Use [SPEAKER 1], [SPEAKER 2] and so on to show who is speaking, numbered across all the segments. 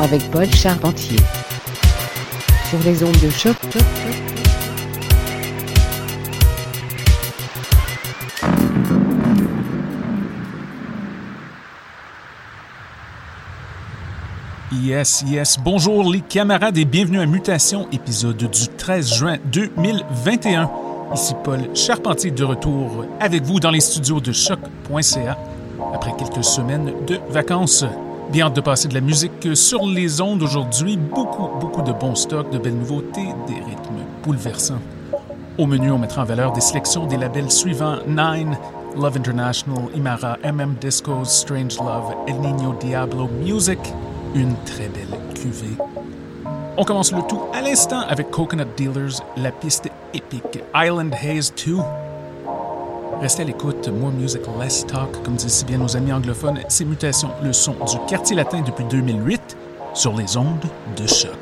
[SPEAKER 1] Avec Paul Charpentier. Sur les ondes de choc.
[SPEAKER 2] Yes, yes. Bonjour les camarades et bienvenue à Mutation, épisode du 13 juin 2021. Ici Paul Charpentier de retour avec vous dans les studios de choc.ca après quelques semaines de vacances. Bien hâte de passer de la musique sur les ondes aujourd'hui. Beaucoup, beaucoup de bons stocks, de belles nouveautés, des rythmes bouleversants. Au menu, on mettra en valeur des sélections des labels suivants Nine, Love International, Imara, MM Discos, Strange Love, El Nino Diablo Music, une très belle cuvée. On commence le tout à l'instant avec Coconut Dealers, la piste épique Island Haze 2. Restez à l'écoute, more music, less talk, comme disent si bien nos amis anglophones, c'est Mutations, le son du quartier latin depuis 2008, sur les ondes de choc.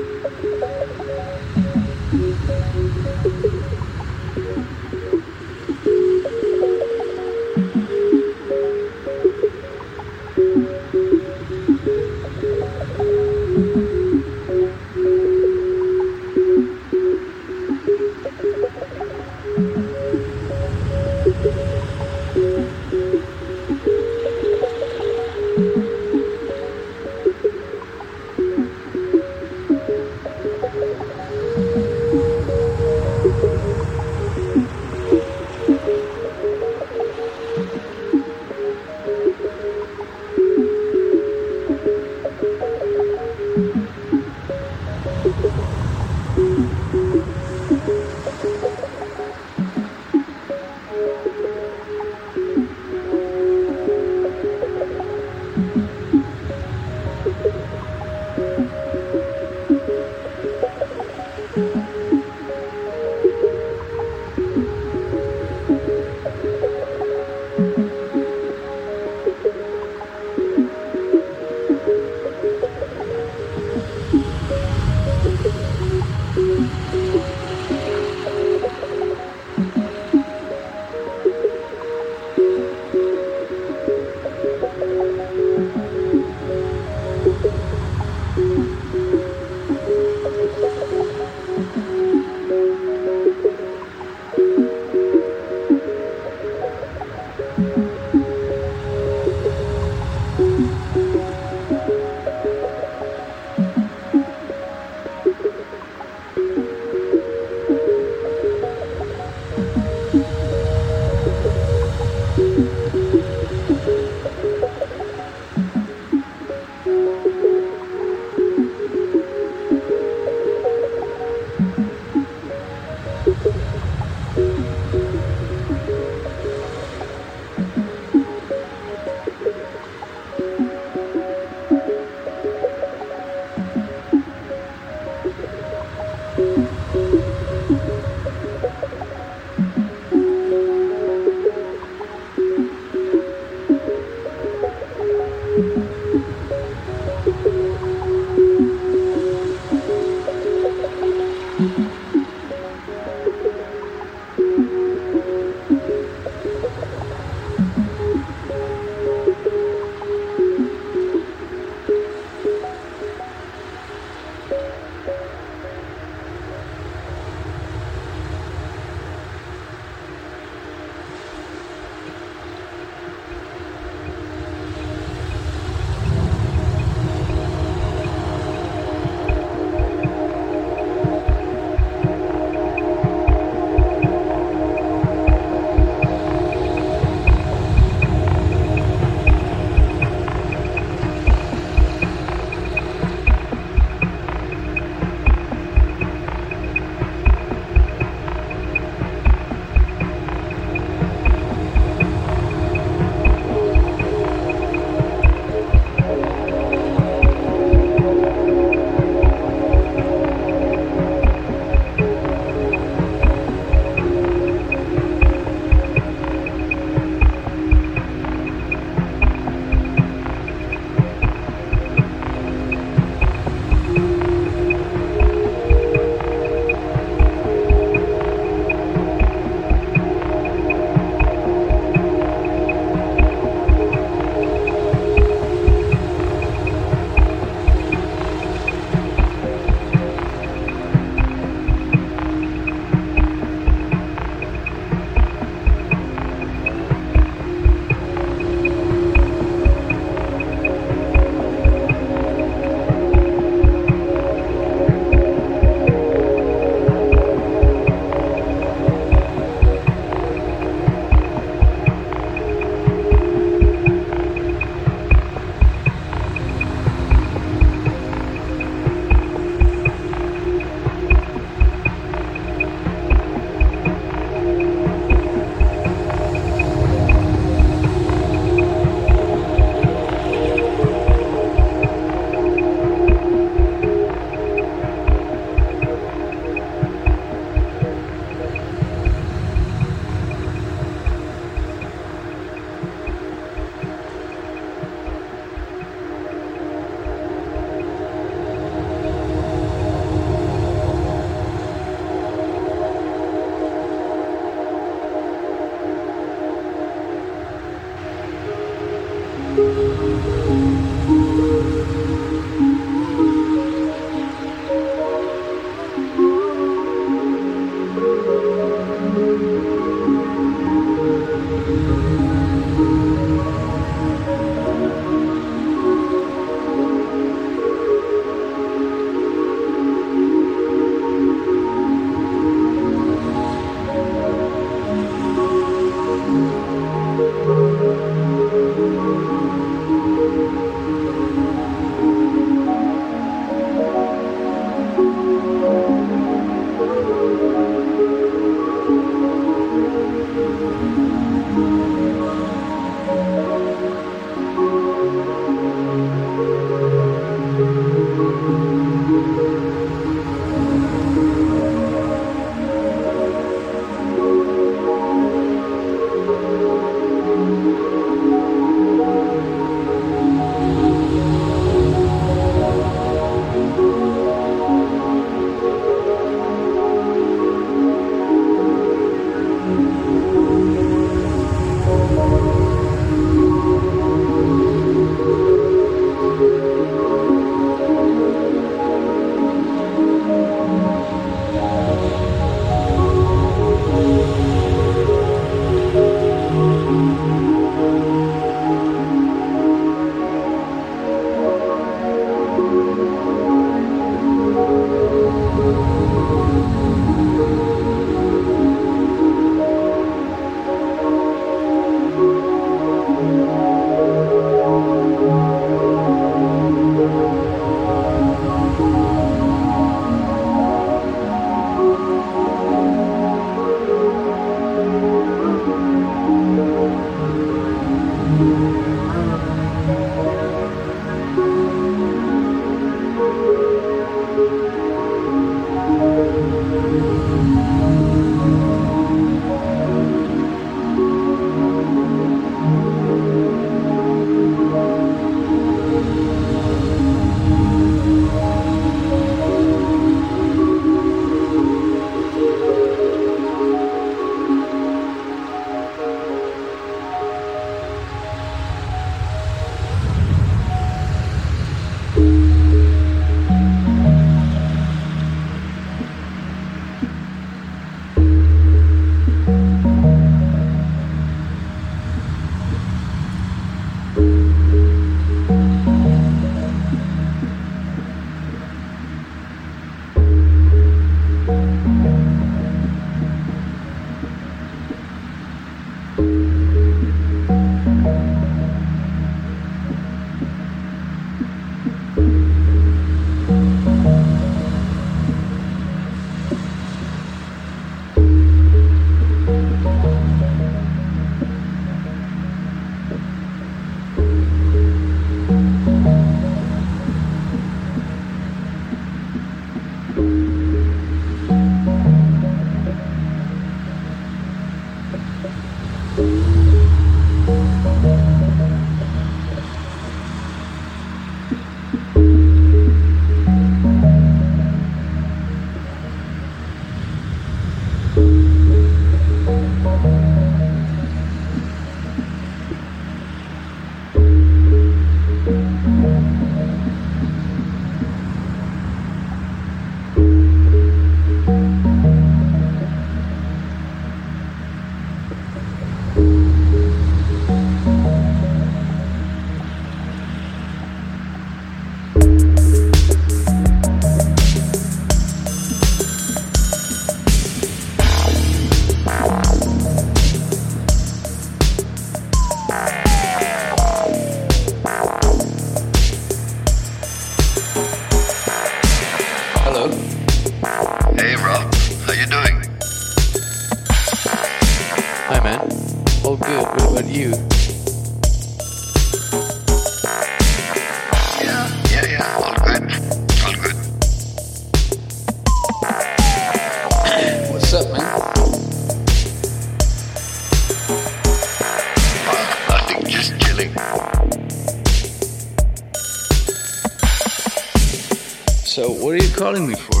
[SPEAKER 3] Calling me for?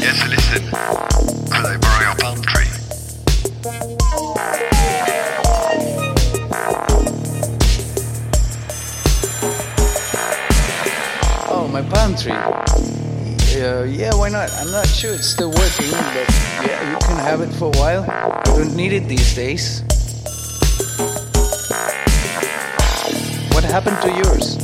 [SPEAKER 4] Yes, listen. Could I borrow your palm tree?
[SPEAKER 3] Oh, my palm tree. Uh, yeah, why not? I'm not sure it's still working, but yeah, you can have it for a while. I don't need it these days. What happened to yours?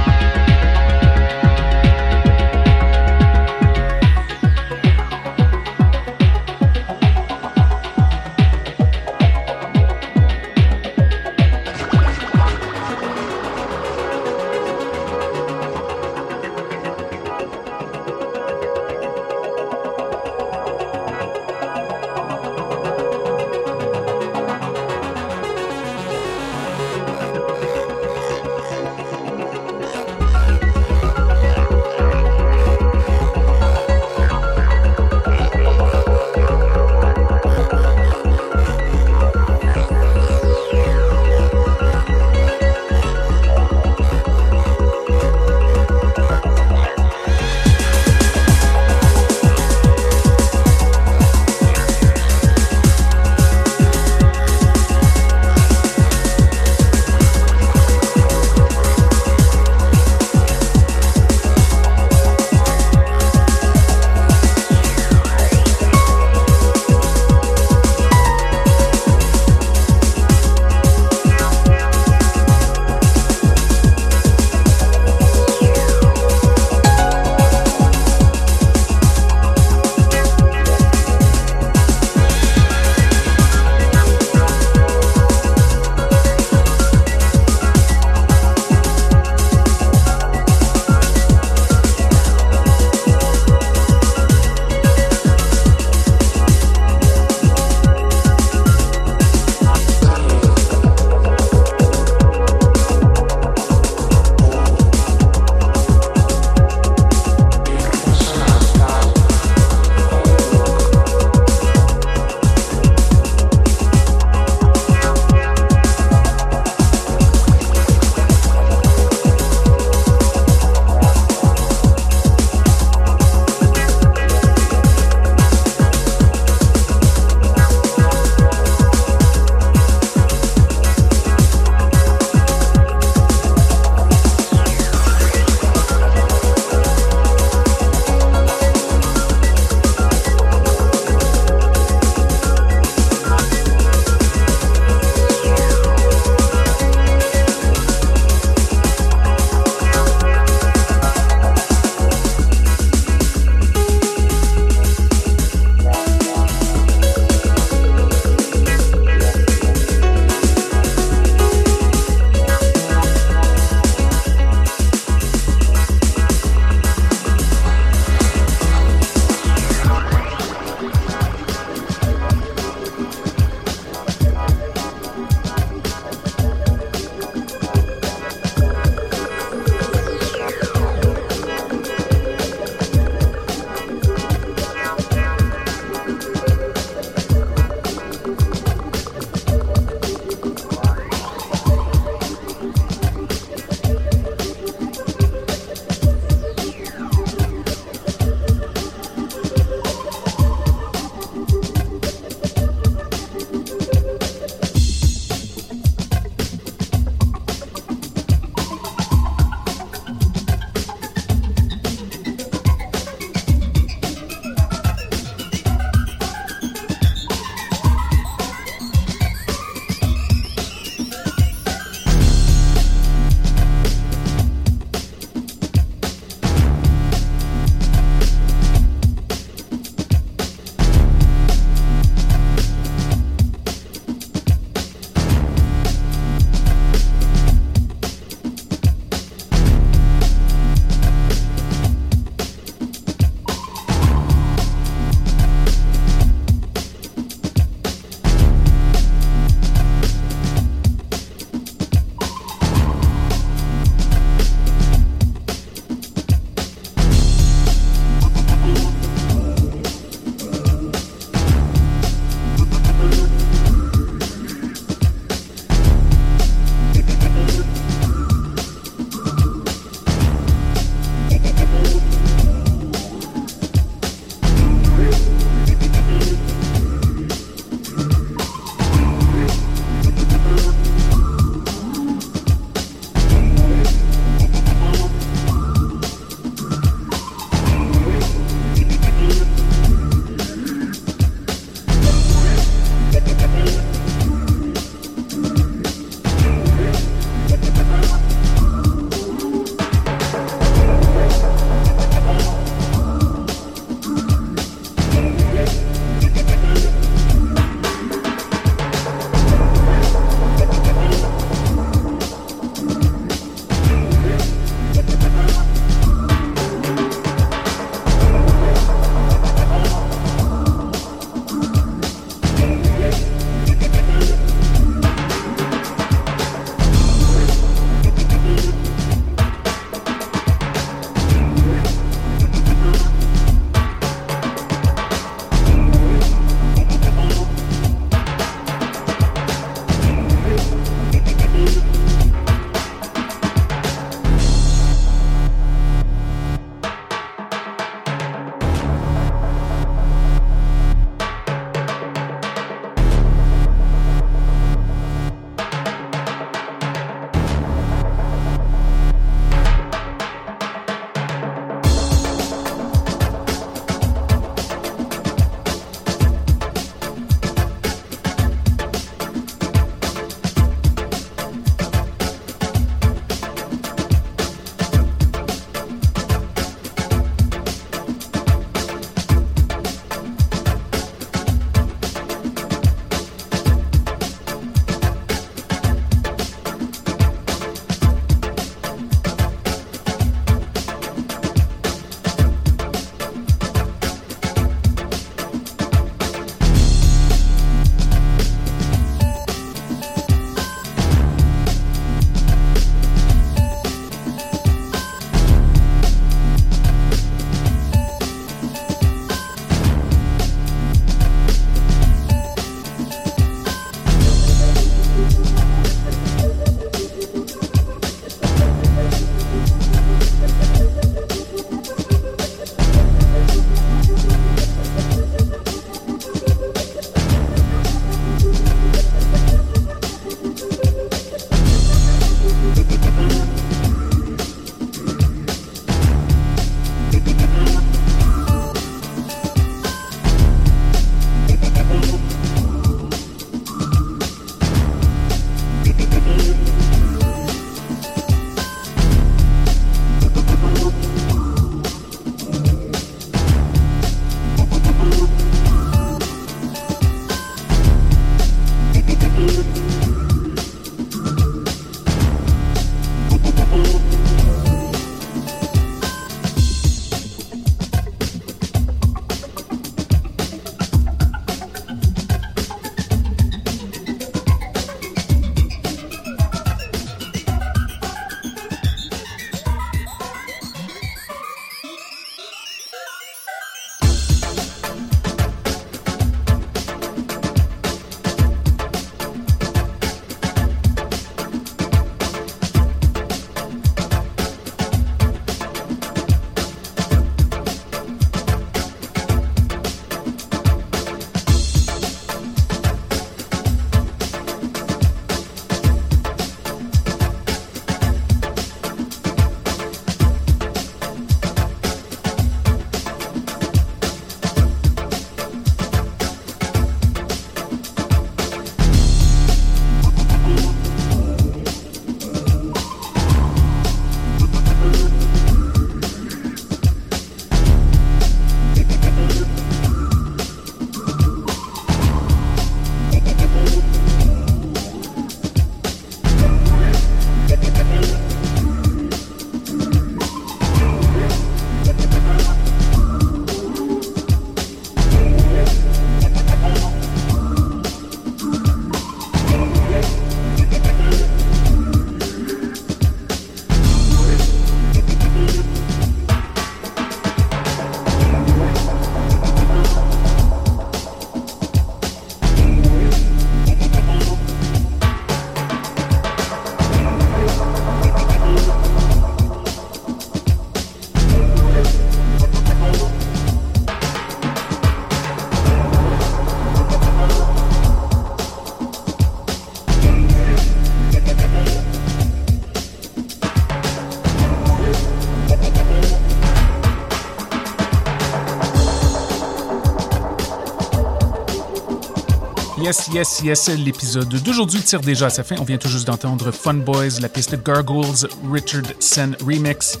[SPEAKER 2] Yes, yes, yes, l'épisode d'aujourd'hui tire déjà à sa fin. On vient tout juste d'entendre Fun Boys, la piste Gargoyles, Richard Sen Remix.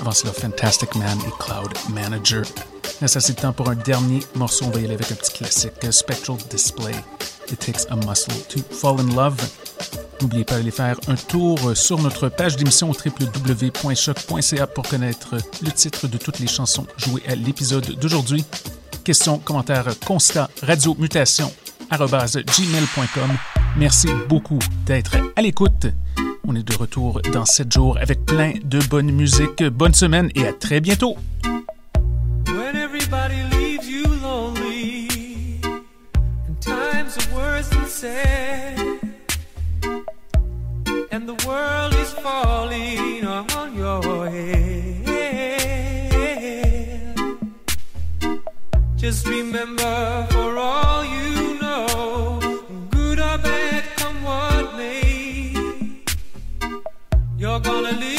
[SPEAKER 2] Avant cela, Fantastic Man et Cloud Manager. Là, ça c'est le temps pour un dernier morceau. On va y aller avec un petit classique, Spectral Display. It takes a muscle to fall in love. N'oubliez pas d'aller faire un tour sur notre page d'émission www.choc.ca pour connaître le titre de toutes les chansons jouées à l'épisode d'aujourd'hui. Questions, commentaires, constats, radio, mutation, gmail.com. Merci beaucoup d'être à l'écoute. On est de retour dans 7 jours avec plein de bonne musique. Bonne semaine et à très bientôt.
[SPEAKER 5] When everybody leaves you lonely, and times are worse than sad, and the world is falling on your head. Just remember, for all gonna leave.